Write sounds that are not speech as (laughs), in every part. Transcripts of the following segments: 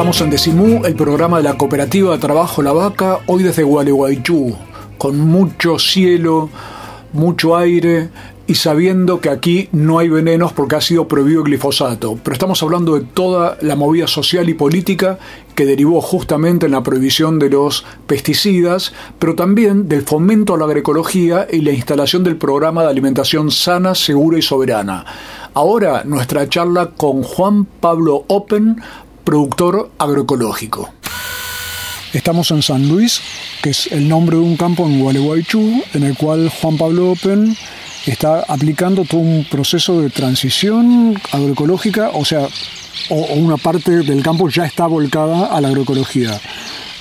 Estamos en Decimú, el programa de la cooperativa de trabajo La Vaca, hoy desde Gualeguaychú, con mucho cielo, mucho aire y sabiendo que aquí no hay venenos porque ha sido prohibido el glifosato. Pero estamos hablando de toda la movida social y política que derivó justamente en la prohibición de los pesticidas, pero también del fomento a la agroecología y la instalación del programa de alimentación sana, segura y soberana. Ahora nuestra charla con Juan Pablo Open, productor agroecológico. Estamos en San Luis, que es el nombre de un campo en Gualeguaychú, en el cual Juan Pablo Open está aplicando todo un proceso de transición agroecológica, o sea, o, o una parte del campo ya está volcada a la agroecología.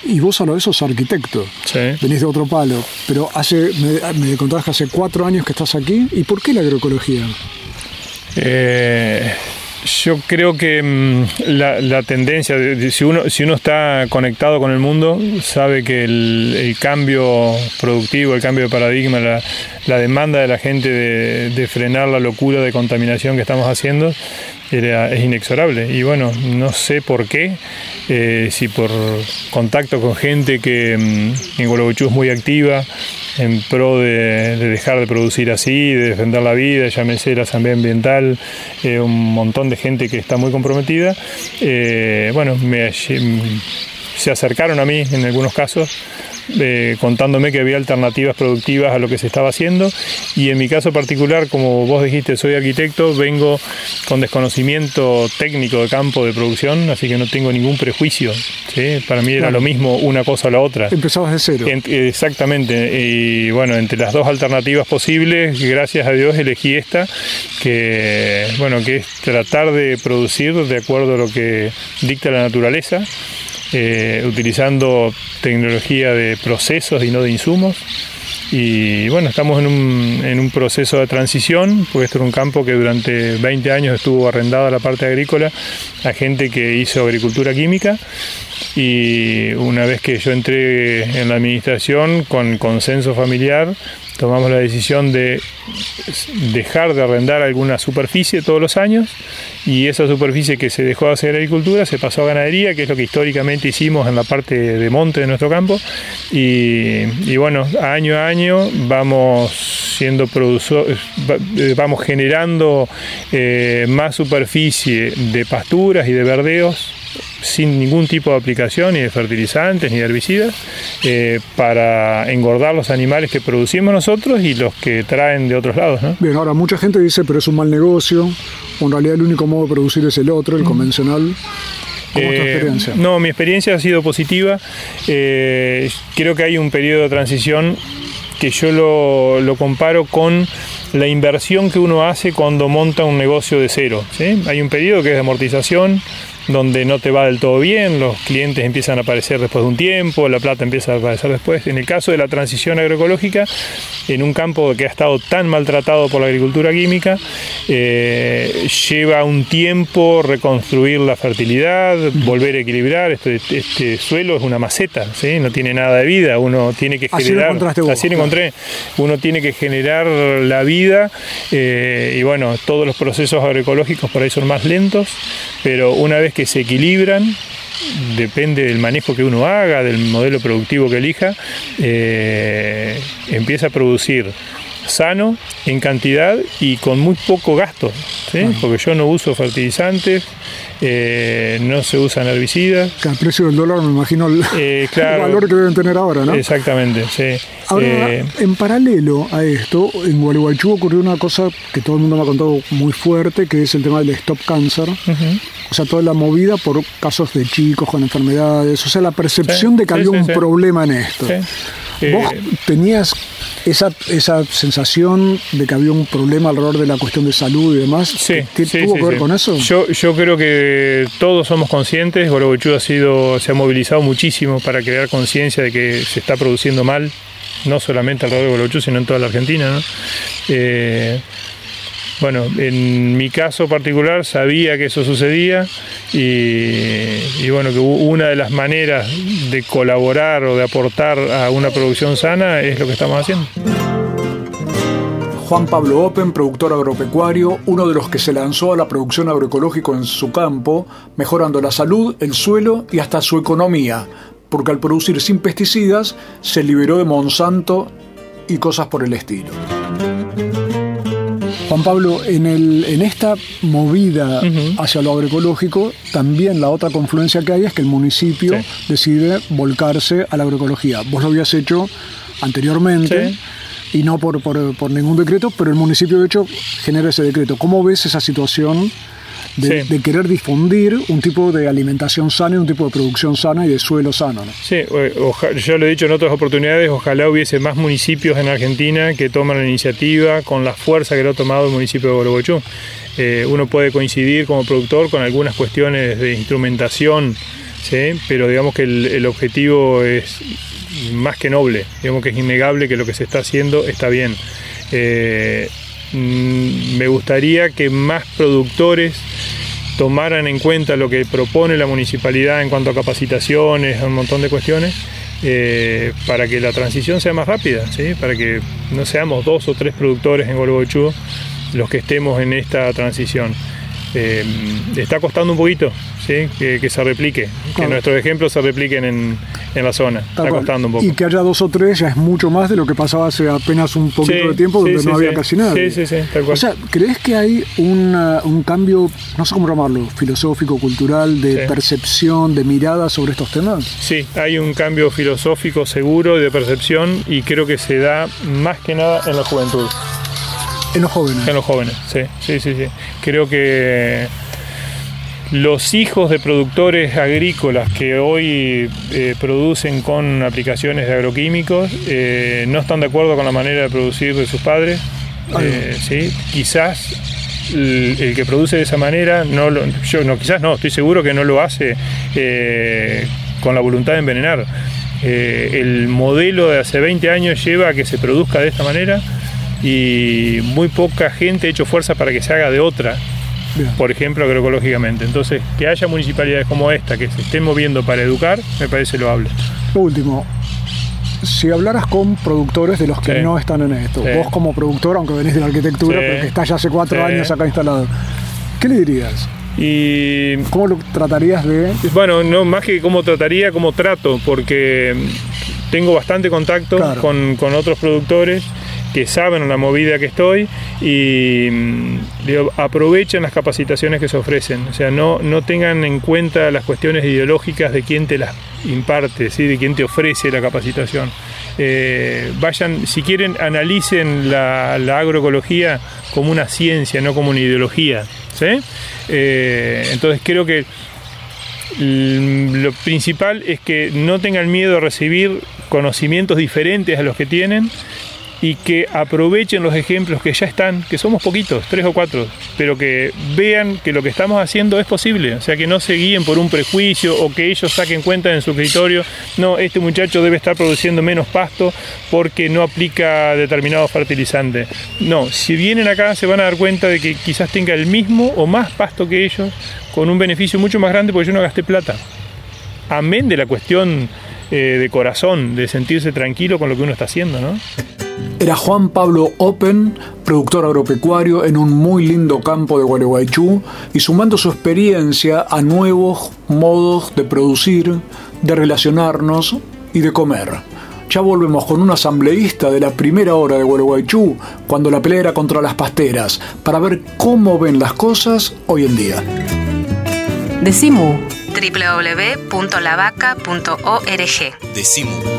Y vos a lo de sos arquitecto, Sí. venís de otro palo, pero hace, me, me contabas que hace cuatro años que estás aquí, ¿y por qué la agroecología? Eh, yo creo que mm, la, tendencia, de- de- si uno, si uno está conectado con el mundo, sabe que el, cambio productivo, el cambio de paradigma, la, la demanda de la gente de frenar la locura de contaminación que estamos haciendo era, es inexorable. Y bueno, no sé por qué, eh, si por contacto con gente que mm, en Gualeguaychú es muy activa, en pro de, de dejar de producir así, de defender la vida, llámese la Asamblea Ambiental, eh, un montón de gente que está muy comprometida. Eh, bueno, me, se acercaron a mí en algunos casos. Eh, contándome que había alternativas productivas a lo que se estaba haciendo y en mi caso particular, como vos dijiste, soy arquitecto, vengo con desconocimiento técnico de campo de producción, así que no tengo ningún prejuicio. ¿sí? Para mí era Claro. lo mismo una cosa o la otra. Empezabas de cero. En- exactamente. Y bueno, entre las dos alternativas posibles, gracias a Dios elegí esta, que bueno, que es tratar de producir de acuerdo a lo que dicta la naturaleza, eh, utilizando tecnología de procesos y no de insumos. Y bueno, estamos en un, en un proceso de transición, porque esto era un campo que durante 20 años estuvo arrendado a la parte agrícola a gente que hizo agricultura química. Y una vez que yo entré en la administración, con consenso familiar, tomamos la decisión de dejar de arrendar alguna superficie todos los años y esa superficie que se dejó de hacer agricultura se pasó a ganadería, que es lo que históricamente hicimos en la parte de monte de nuestro campo. Y, bueno, año a año vamos siendo eh, vamos generando eh, más superficie de pasturas y de verdeos sin ningún tipo de aplicación ni de fertilizantes ni de herbicidas eh, para engordar los animales que producimos nosotros y los que traen de otros lados. ¿no? Bien, ahora mucha gente dice, pero es un mal negocio, o en realidad el único modo de producir es el otro, el convencional. ¿Cómo es tu Eh, experiencia? No, mi experiencia ha sido positiva. Eh, creo que hay un periodo de transición que yo lo, lo comparo con la inversión que uno hace cuando monta un negocio de cero. ¿sí? Hay un periodo que es de amortización, donde no te va del todo bien, los clientes empiezan a aparecer después de un tiempo, la plata empieza a aparecer después. En el caso de la transición agroecológica, en un campo que ha estado tan maltratado por la agricultura química, eh, lleva un tiempo reconstruir la fertilidad, volver a equilibrar. Este, este suelo es una maceta, ¿sí? no tiene nada de vida, uno tiene que generar. vos, así lo encontré. Uno tiene que generar la vida eh, y bueno, todos los procesos agroecológicos por ahí son más lentos, pero una vez que se equilibran, depende del manejo que uno haga, del modelo productivo que elija, eh, empieza a producir sano, en cantidad y con muy poco gasto, ¿sí? porque yo no uso fertilizantes, eh, no se usan herbicidas. Que al precio del dólar me imagino el, Eh, (laughs) el valor que deben tener ahora, ¿no? exactamente, sí. Ahora, Eh, en paralelo a esto, en Gualeguaychú ocurrió una cosa que todo el mundo me ha contado muy fuerte, que es el tema del Stop Cancer. O sea, toda la movida por casos de chicos con enfermedades. O sea, la percepción Sí, de que sí, había un problema en esto. ¿Vos tenías esa, esa sensación de que había un problema alrededor de la cuestión de salud y demás? Sí, ¿Qué sí, tuvo sí, que ver con eso? Yo, yo creo que todos somos conscientes, Gorobochú ha sido, se ha movilizado muchísimo para crear conciencia de que se está produciendo mal, no solamente alrededor de Gorobochú, sino en toda la Argentina. ¿no? Eh, bueno, en mi caso particular sabía que eso sucedía y, bueno, que una de las maneras de colaborar o de aportar a una producción sana es lo que estamos haciendo. Juan Pablo Open, productor agropecuario, uno de los que se lanzó a la producción agroecológica en su campo, mejorando la salud, el suelo y hasta su economía, porque al producir sin pesticidas se liberó de Monsanto y cosas por el estilo. Juan Pablo, en, el, en esta movida hacia lo agroecológico, también la otra confluencia que hay es que el municipio Sí. decide volcarse a la agroecología. Vos lo habías hecho anteriormente y no por, por- por ningún decreto, pero el municipio de hecho genera ese decreto. ¿Cómo ves esa situación de, Sí. de querer difundir un tipo de alimentación sana y un tipo de producción sana y de suelo sano? ¿no? Sí, oja- yo lo he dicho en otras oportunidades, ojalá hubiese más municipios en Argentina que toman la iniciativa con la fuerza que lo ha tomado el municipio de Borobochú. Eh, uno puede coincidir como productor con algunas cuestiones de instrumentación, ¿sí? pero digamos que el, el objetivo es más que noble, digamos que es innegable que lo que se está haciendo está bien. Eh, me gustaría que más productores tomaran en cuenta lo que propone la municipalidad en cuanto a capacitaciones, a un montón de cuestiones, eh, para que la transición sea más rápida, ¿sí? para que no seamos dos o tres productores en Golbochú los que estemos en esta transición. Eh, está costando un poquito ¿sí? que, que se replique, que nuestros ejemplos se repliquen en, en la zona. Está cual. costando un poco. Y que haya dos o tres ya es mucho más de lo que pasaba hace apenas un poquito Sí, de tiempo donde sí, no había casi nada. Sí, sí, sí, tal cual. O sea, ¿crees que hay una- un cambio, no sé cómo llamarlo, filosófico, cultural, de percepción, de mirada sobre estos temas? Sí, hay un cambio filosófico seguro de percepción y creo que se da más que nada en la juventud, En los jóvenes. en los jóvenes. Sí, sí, sí, sí. Creo que los hijos de productores agrícolas que hoy eh, producen con aplicaciones de agroquímicos eh, no están de acuerdo con la manera de producir de sus padres. Eh, sí, quizás el, el que produce de esa manera, no lo- yo no, quizás no, estoy seguro que no lo hace con la voluntad de envenenar. El modelo de hace 20 años lleva a que se produzca de esta manera y muy poca gente ha hecho fuerza para que se haga de otra, Bien. por ejemplo, agroecológicamente. Entonces, que haya municipalidades como esta que se estén moviendo para educar, me parece loable. Lo último, si hablaras con productores de los que Sí. no están en esto, Sí. vos como productor, aunque venís de la arquitectura, Sí. pero que estás ya hace cuatro años acá instalado, ¿qué le dirías? Y ¿Cómo lo tratarías de...? Bueno, no más que cómo trataría, cómo trato, porque tengo bastante contacto Claro. con, con otros productores que saben la movida que estoy y mm, aprovechen las capacitaciones que se ofrecen. O sea, no, no tengan en cuenta las cuestiones ideológicas de quién te las imparte, ¿sí? de quién te ofrece la capacitación. Eh, vayan, si quieren, analicen la, agroecología como una ciencia, no como una ideología. ¿sí? Eh, entonces creo que lo principal es que no tengan miedo a recibir conocimientos diferentes a los que tienen y que aprovechen los ejemplos que ya están, que somos poquitos, tres o cuatro, pero que vean que lo que estamos haciendo es posible, o sea, que no se guíen por un prejuicio o que ellos saquen cuenta en su escritorio, no, este muchacho debe estar produciendo menos pasto porque no aplica determinado fertilizante. No, si vienen acá se van a dar cuenta de que quizás tenga el mismo o más pasto que ellos, con un beneficio mucho más grande porque yo no gasté plata. Amén de la cuestión eh, de corazón, de sentirse tranquilo con lo que uno está haciendo, ¿no? Era Juan Pablo Open, productor agropecuario en un muy lindo campo de Gualeguaychú y sumando su experiencia a nuevos modos de producir, de relacionarnos y de comer. Ya volvemos con un asambleísta de la primera hora de Gualeguaychú, cuando la pelea era contra las pasteras, para ver cómo ven las cosas hoy en día. Decimu www.lavaca.org Decimu.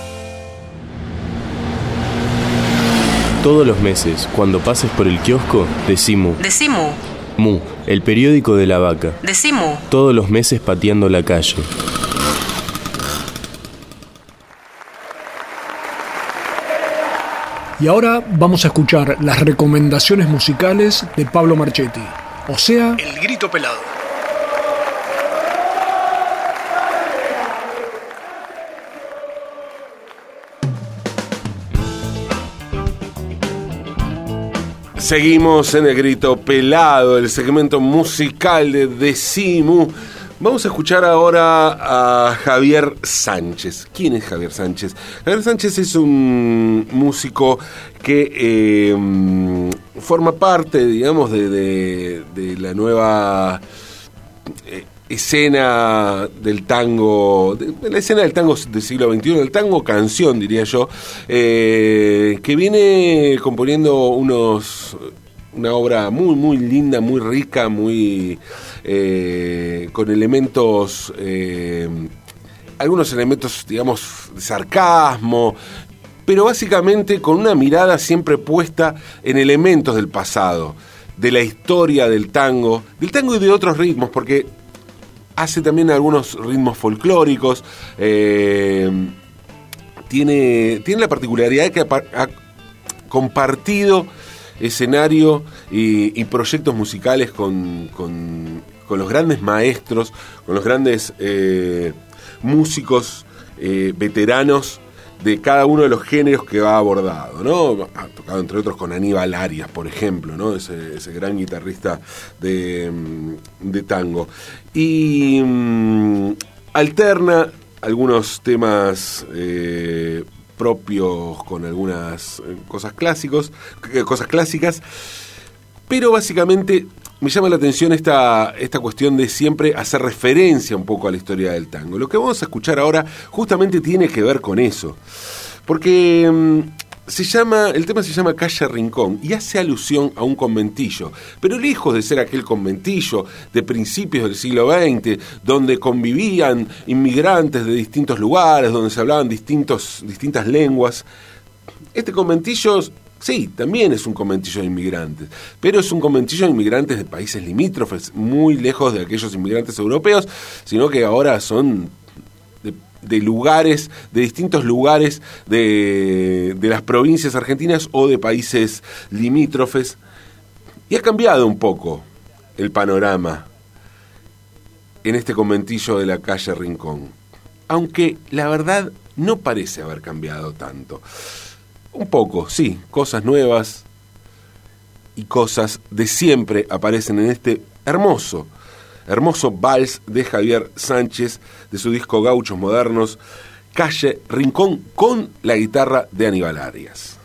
Todos los meses, cuando pases por el kiosco, Decimu. Decimu. Mu, el periódico de la vaca. Decimu. Todos los meses pateando la calle. Y ahora vamos a escuchar las recomendaciones musicales de Pablo Marchetti. O sea, El grito pelado. Seguimos en el grito pelado, el segmento musical de Decimu. Vamos a escuchar ahora a Javier Sánchez. ¿Quién es Javier Sánchez? Javier Sánchez es un músico que eh, forma parte, digamos, de, la nueva eh, escena del tango, la escena del tango del siglo XXI, del tango canción, diría yo, eh, que viene componiendo unos una obra muy, muy linda, muy rica, muy eh, con elementos, eh, algunos elementos, digamos, de sarcasmo, pero básicamente con una mirada siempre puesta en elementos del pasado, de la historia del tango, del tango y de otros ritmos, porque hace también algunos ritmos folclóricos. eh, tiene, tiene la particularidad de que ha, par- ha compartido escenario y, proyectos musicales con, con- con los grandes maestros, con los grandes eh, músicos eh, veteranos de cada uno de los géneros que ha abordado, ¿no? Ha tocado entre otros con Aníbal Arias, por ejemplo, ¿no? Ese, ese gran guitarrista de, mm, de tango. Y mm, alterna algunos temas eh, propios con algunas eh, cosas clásicos, eh, cosas clásicas, pero básicamente me llama la atención esta, esta cuestión de siempre hacer referencia un poco a la historia del tango. Lo que vamos a escuchar ahora justamente tiene que ver con eso. Porque mm, se llama, el tema se llama Calle Rincón y hace alusión a un conventillo, pero lejos de ser aquel conventillo de principios del siglo XX, donde convivían inmigrantes de distintos lugares, donde se hablaban distintos, distintas lenguas, este conventillo, sí, también es un conventillo de inmigrantes, pero es un conventillo de inmigrantes de países limítrofes, muy lejos de aquellos inmigrantes europeos, sino que ahora son de, lugares, de distintos lugares de, de las provincias argentinas o de países limítrofes. Y ha cambiado un poco el panorama en este conventillo de la calle Rincón. Aunque la verdad no parece haber cambiado tanto. Un poco, sí, cosas nuevas y cosas de siempre aparecen en este hermoso, hermoso vals de Javier Sánchez de su disco Gauchos Modernos, Calle Rincón con la guitarra de Aníbal Arias.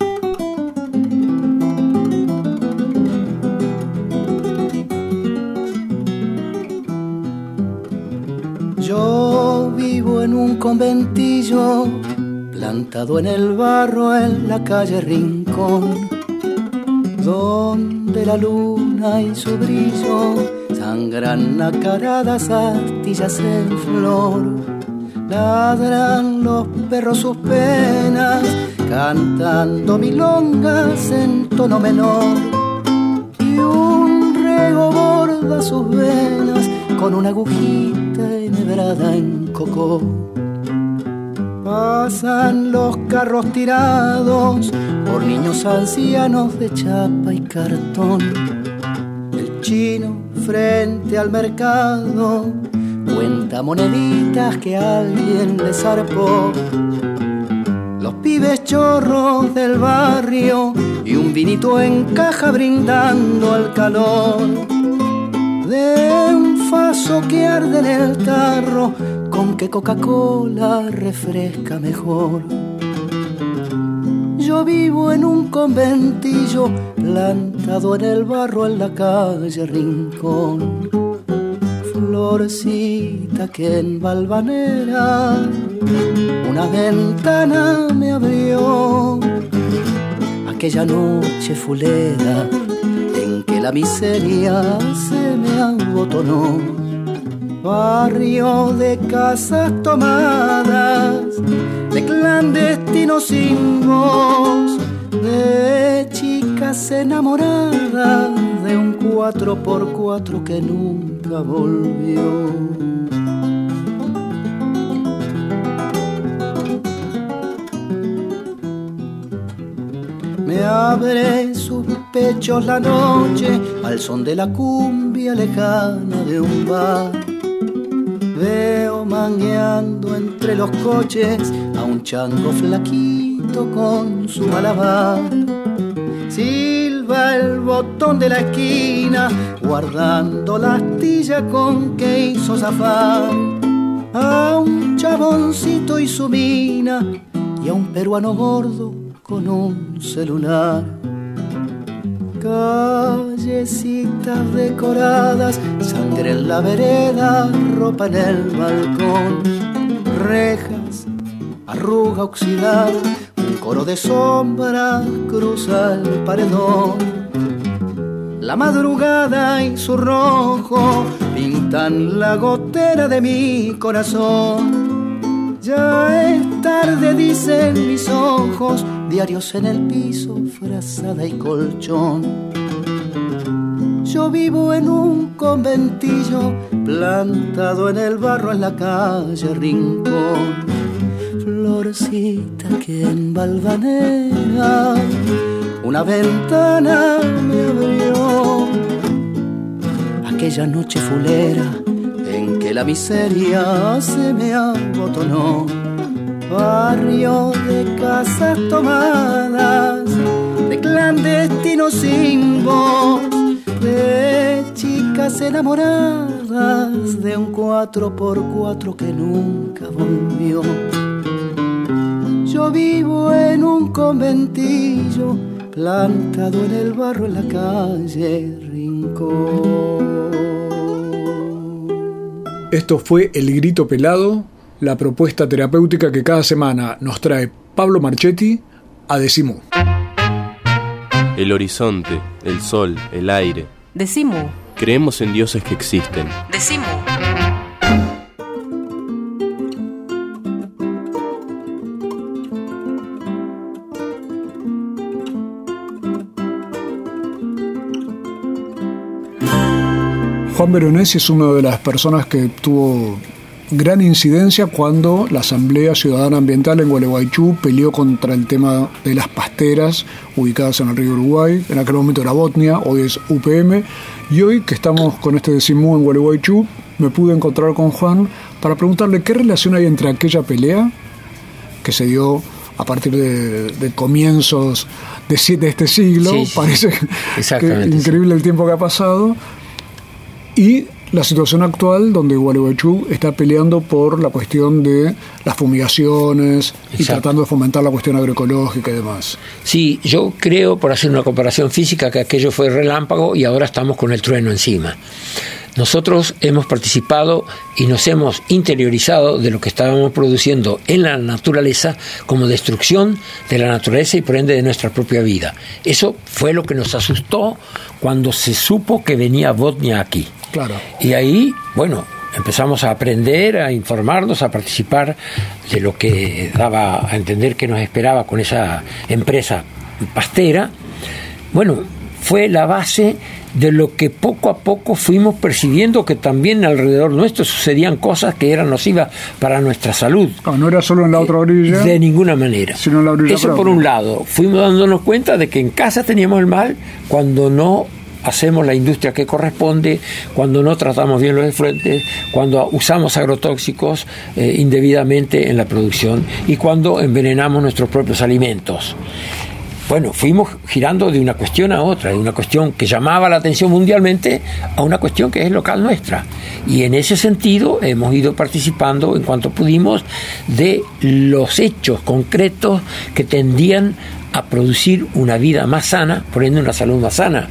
Yo vivo en un conventillo, plantado en el barro en la calle Rincón, donde la luna y su brillo sangran nacaradas astillas en flor. Ladran los perros sus penas, cantando milongas en tono menor. Y un rego borda sus venas con una agujita enhebrada en coco. Pasan los carros tirados por niños ancianos de chapa y cartón. El chino frente al mercado cuenta moneditas que alguien le zarpó. Los pibes chorros del barrio y un vinito en caja brindando al calor de un faso que arde en el tarro, con que Coca-Cola refresca mejor. Yo vivo en un conventillo plantado en el barro en la calle Rincón. Florecita que en Valvanera una ventana me abrió. Aquella noche fulera en que la miseria se me abotonó. Barrio de casas tomadas, de clandestinos sin voz, de chicas enamoradas de un cuatro por cuatro que nunca volvió. Me abre sus pechos la noche al son de la cumbia lejana de un bar. Veo mangueando entre los coches a un chango flaquito con su malabar. Silba el botón de la esquina, guardando la astilla con que hizo zafar. A un chaboncito y su mina, y a un peruano gordo con un celular. Callecitas decoradas, sangre en la vereda, ropa en el balcón, rejas, arruga oxidada, un coro de sombra cruza el paredón. La madrugada y su rojo pintan la gotera de mi corazón. Ya es tarde, dicen mis ojos, diarios en el piso, frazada y colchón. Yo vivo en un conventillo, plantado en el barro en la calle Rincón. Florecita que en Valvanera una ventana me abrió. Aquella noche fulera en que la miseria se me abotonó. Barrio de casas tomadas, de clandestinos sin de chicas enamoradas de un cuatro por cuatro que nunca volvió. Yo vivo en un conventillo plantado en el barro en la calle Rincón. Esto fue El Grito Pelado, la propuesta terapéutica que cada semana nos trae Pablo Marchetti a Decimú. El horizonte, el sol, el aire. Decimu. Creemos en dioses que existen. Decimu. Juan Veronesi es una de las personas que tuvo gran incidencia cuando la Asamblea Ciudadana Ambiental en Gualeguaychú peleó contra el tema de las pasteras ubicadas en el río Uruguay. En aquel momento era Botnia, hoy es UPM. Y hoy que estamos con este decimú en Gualeguaychú, me pude encontrar con Juan para preguntarle qué relación hay entre aquella pelea que se dio a partir de, de comienzos de, de este siglo, Sí, sí, parece que increíble el tiempo que ha pasado, y la situación actual donde Gualeguaychú está peleando por la cuestión de las fumigaciones y tratando de fomentar la cuestión agroecológica y demás. Sí, yo creo, por hacer una comparación física, que aquello fue relámpago y ahora estamos con el trueno encima. Nosotros hemos participado y nos hemos interiorizado de lo que estábamos produciendo en la naturaleza como destrucción de la naturaleza y por ende de nuestra propia vida. Eso fue lo que nos asustó cuando se supo que venía Botnia aquí. Claro. Y ahí, bueno, empezamos a aprender, a informarnos, a participar de lo que daba a entender que nos esperaba con esa empresa pastera. Bueno, fue la base de lo que poco a poco fuimos percibiendo que también alrededor nuestro sucedían cosas que eran nocivas para nuestra salud. No, no era solo en la otra orilla, De ninguna manera. sino en la orilla Eso por un lado. Fuimos dándonos cuenta de que en casa teníamos el mal cuando no hacemos la industria que corresponde, cuando no tratamos bien los efluentes, cuando usamos agrotóxicos eh, indebidamente en la producción y cuando envenenamos nuestros propios alimentos. Bueno, fuimos girando de una cuestión a otra, de una cuestión que llamaba la atención mundialmente a una cuestión que es local nuestra. Y en ese sentido hemos ido participando en cuanto pudimos de los hechos concretos que tendían a producir una vida más sana, poniendo una salud más sana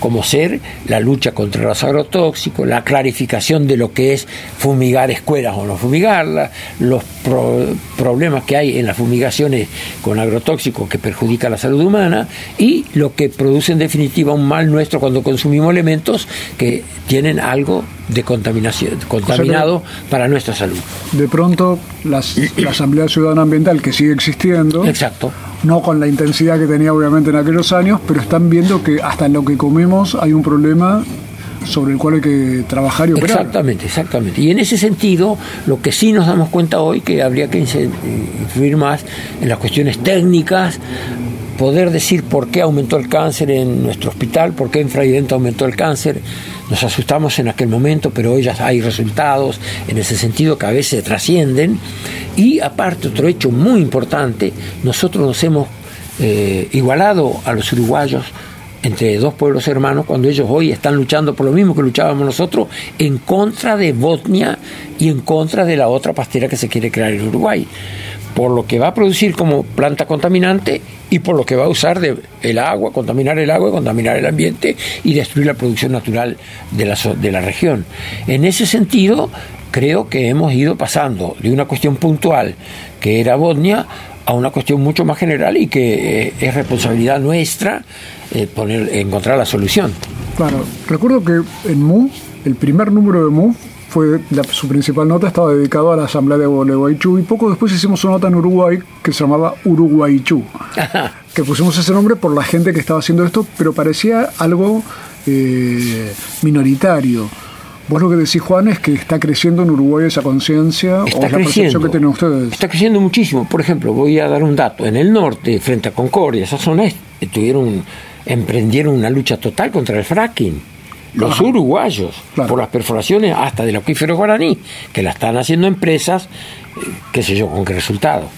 como ser la lucha contra los agrotóxicos, la clarificación de lo que es fumigar escuelas o no fumigarlas, los problemas que hay en las fumigaciones con agrotóxicos que perjudican la salud humana y lo que produce en definitiva un mal nuestro cuando consumimos elementos que tienen algo de contaminación, contaminado para nuestra salud. De pronto, las, (clears throat) la Asamblea Ciudadana Ambiental, que sigue existiendo, Exacto. No con la intensidad que tenía obviamente en aquellos años, pero están viendo que hasta en lo que comemos hay un problema sobre el cual hay que trabajar y operar. Exactamente, exactamente. Y en ese sentido, lo que sí nos damos cuenta hoy que habría que influir más en las cuestiones técnicas, poder decir por qué aumentó el cáncer en nuestro hospital, por qué en aumentó el cáncer. Nos asustamos en aquel momento, pero hoy ya hay resultados en ese sentido que a veces trascienden. Y aparte, otro hecho muy importante, nosotros nos hemos eh, igualado a los uruguayos entre dos pueblos hermanos cuando ellos hoy están luchando por lo mismo que luchábamos nosotros en contra de Botnia y en contra de la otra pastera que se quiere crear en Uruguay por lo que va a producir como planta contaminante y por lo que va a usar de el agua, contaminar el agua, contaminar el ambiente y destruir la producción natural de la, de la región. En ese sentido, creo que hemos ido pasando de una cuestión puntual que era Botnia a una cuestión mucho más general y que eh, es responsabilidad nuestra eh, poner, encontrar la solución. Claro, recuerdo que en MU, el primer número de MU fue su principal nota estaba dedicado a la asamblea de Gualeguaychú y poco después hicimos una nota en Uruguay que se llamaba Uruguaychú (laughs) que pusimos ese nombre por la gente que estaba haciendo esto pero parecía algo eh, minoritario Vos lo que decís, Juan, es que está creciendo en Uruguay esa conciencia o la percepción que tienen ustedes. Está creciendo muchísimo. Por ejemplo, voy a dar un dato. En el norte, frente a Concordia, esa zona, tuvieron, emprendieron una lucha total contra el fracking los uruguayos por las perforaciones hasta del acuífero guaraní, que la están haciendo empresas, eh, qué sé yo, con qué resultado.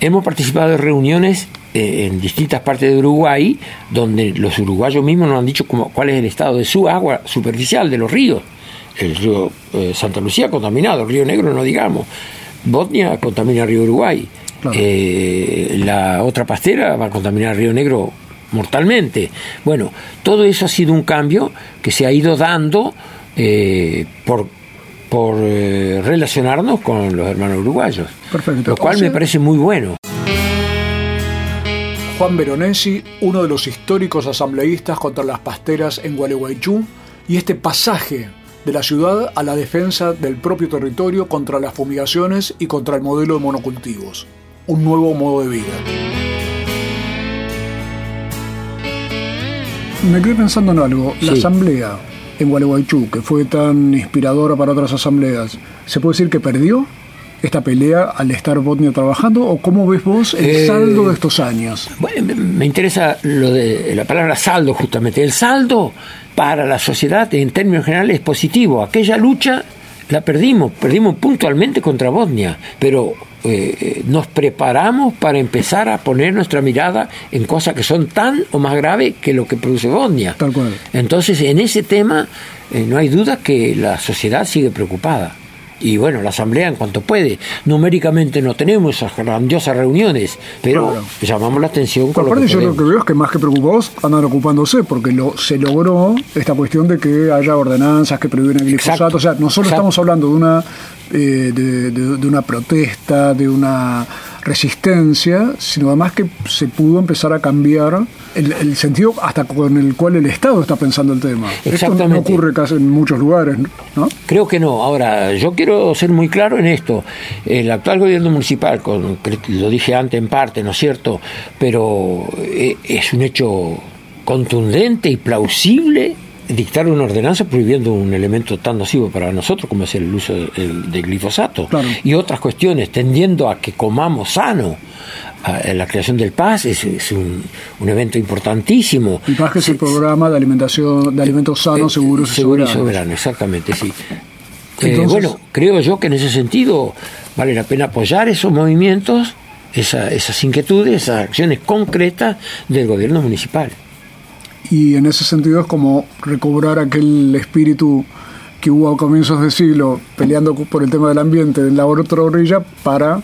Hemos participado en reuniones eh, en distintas partes de Uruguay, donde los uruguayos mismos nos han dicho cuál es el estado de su agua superficial, de los ríos. El río eh, Santa Lucía contaminado, el río Negro no digamos. Botnia contamina el río Uruguay. la otra pastera va a contaminar el río Negro mortalmente. Bueno, todo eso ha sido un cambio que se ha ido dando eh, por, por eh, relacionarnos con los hermanos uruguayos. Perfecto. Lo cual me parece muy bueno. Juan Veronesi, uno de los históricos asambleístas contra las pasteras en Gualeguaychú, y este pasaje de la ciudad a la defensa del propio territorio contra las fumigaciones y contra el modelo de monocultivos. Un nuevo modo de vida. Me quedé pensando en algo. La asamblea en Gualeguaychú, que fue tan inspiradora para otras asambleas, ¿se puede decir que perdió esta pelea al estar Botnia trabajando? ¿O cómo ves vos el eh, saldo de estos años? Bueno, me interesa lo de la palabra saldo, justamente. El saldo para la sociedad en términos generales es positivo. Aquella lucha la perdimos, perdimos puntualmente contra Bosnia, pero eh, nos preparamos para empezar a poner nuestra mirada en cosas que son tan o más graves que lo que produce Bosnia. Tal cual. Entonces, en ese tema, eh, no hay duda que la sociedad sigue preocupada y bueno, la Asamblea en cuanto puede. Numéricamente no tenemos esas grandiosas reuniones, pero llamamos la atención con lo yo lo que veo es que más que preocupados andan ocupándose, porque lo, se logró esta cuestión de que haya ordenanzas que prohíben el glifosato. O sea, no solo estamos hablando de una, eh, de una protesta, de una resistencia, sino además que se pudo empezar a cambiar el, sentido hasta con el cual el Estado está pensando el tema. Esto no ocurre casi en muchos lugares, ¿no? Creo que no. Ahora, yo quiero ser muy claro en esto. El actual gobierno municipal, con, lo dije antes en parte, ¿no es cierto? Pero eh, es un hecho contundente y plausible dictar una ordenanza prohibiendo un elemento tan nocivo para nosotros como es el uso del, glifosato y otras cuestiones tendiendo a que comamos sano la creación del PAS es, un, evento importantísimo. El PAS es el programa de alimentación de alimentos sanos, seguros y soberanos. Seguro y soberano, exactamente, sí. Eh, bueno, creo yo que en ese sentido vale la pena apoyar esos movimientos, esas inquietudes, esas acciones concretas del gobierno municipal y en ese sentido es como recobrar aquel espíritu que hubo a comienzos de siglo peleando por el tema del ambiente en la otra orilla para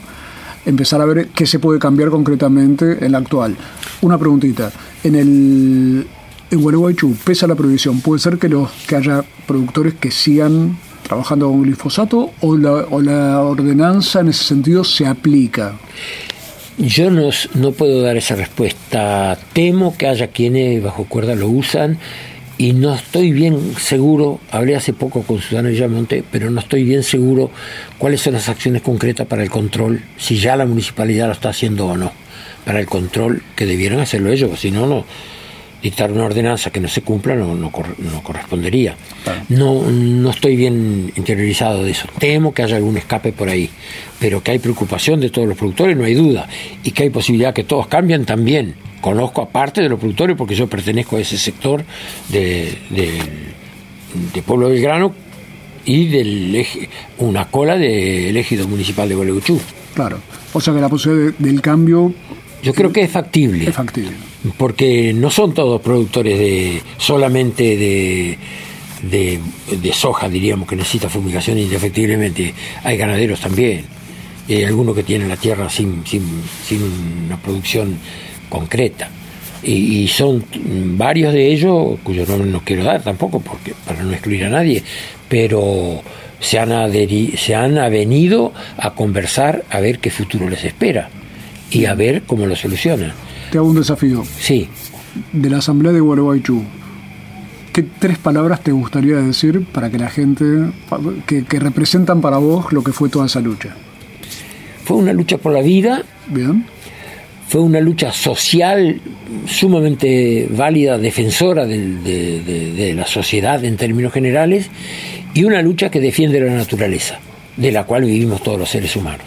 empezar a ver qué se puede cambiar concretamente en la actual. Una preguntita, en el en Gualeguaychú, pesa la prohibición, ¿puede ser que, los, que haya productores que sigan trabajando con glifosato o la, o la ordenanza en ese sentido se aplica? Yo no, no puedo dar esa respuesta. Temo que haya quienes bajo cuerda lo usan. Y no estoy bien seguro, hablé hace poco con Susana Villamonte, pero no estoy bien seguro cuáles son las acciones concretas para el control, si ya la municipalidad lo está haciendo o no, para el control que debieron hacerlo ellos, si no, no dictar una ordenanza que no se cumpla no, no, correspondería. No, no estoy bien interiorizado de eso. Temo que haya algún escape por ahí, pero que hay preocupación de todos los productores, no hay duda, y que hay posibilidad que todos cambien también. Conozco aparte de los productores porque yo pertenezco a ese sector de, de, Pueblo Belgrano y del una cola del ejido municipal de Gualeguaychú. Claro, o sea que la posibilidad del cambio... Yo creo que es factible. Es factible porque no son todos productores de solamente de, de, soja, diríamos, que necesita fumigación indefectiblemente. Hay ganaderos también, y hay algunos que tienen la tierra sin, sin, sin una producción concreta. Y, son varios de ellos, cuyos nombres no quiero dar tampoco, porque para no excluir a nadie, pero se han, se han avenido a conversar a ver qué futuro les espera y a ver cómo lo solucionan. Te hago un desafío. Sí. De la Asamblea de Gualeguaychú, ¿qué tres palabras te gustaría decir para que la gente, que, representan para vos lo que fue toda esa lucha? Fue una lucha por la vida. Bien. Fue una lucha social sumamente válida, defensora de la sociedad en términos generales, y una lucha que defiende la naturaleza, de la cual vivimos todos los seres humanos.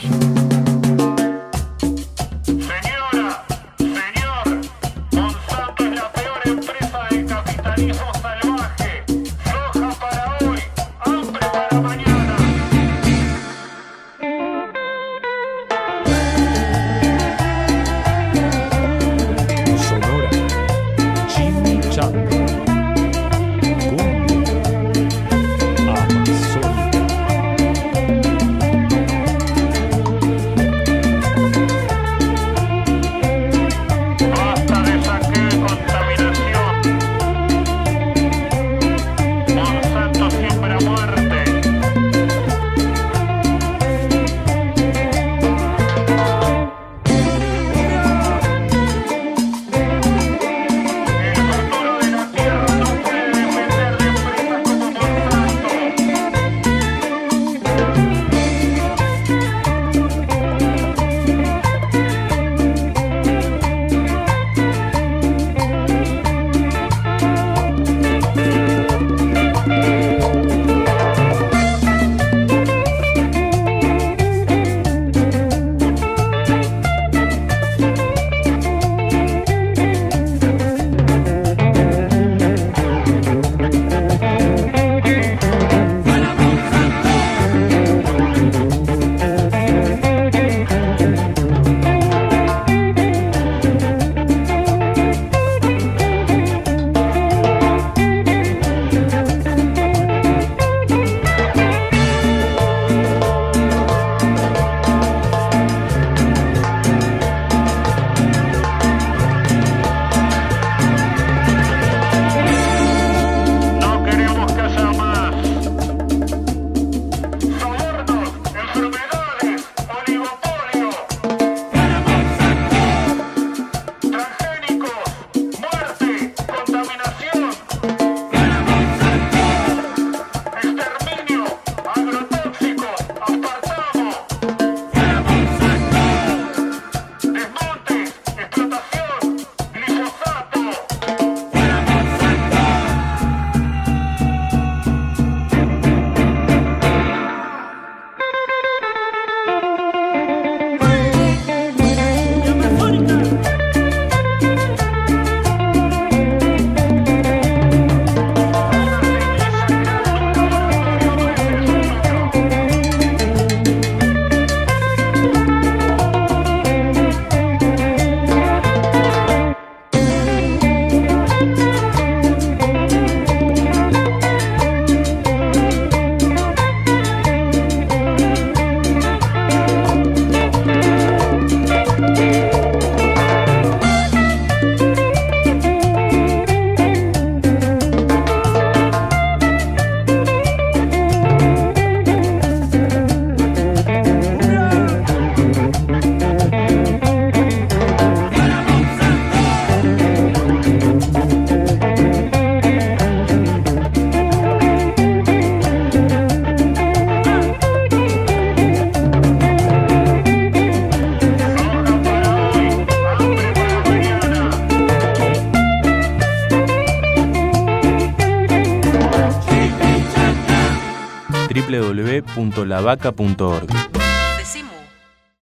www.lavaca.org.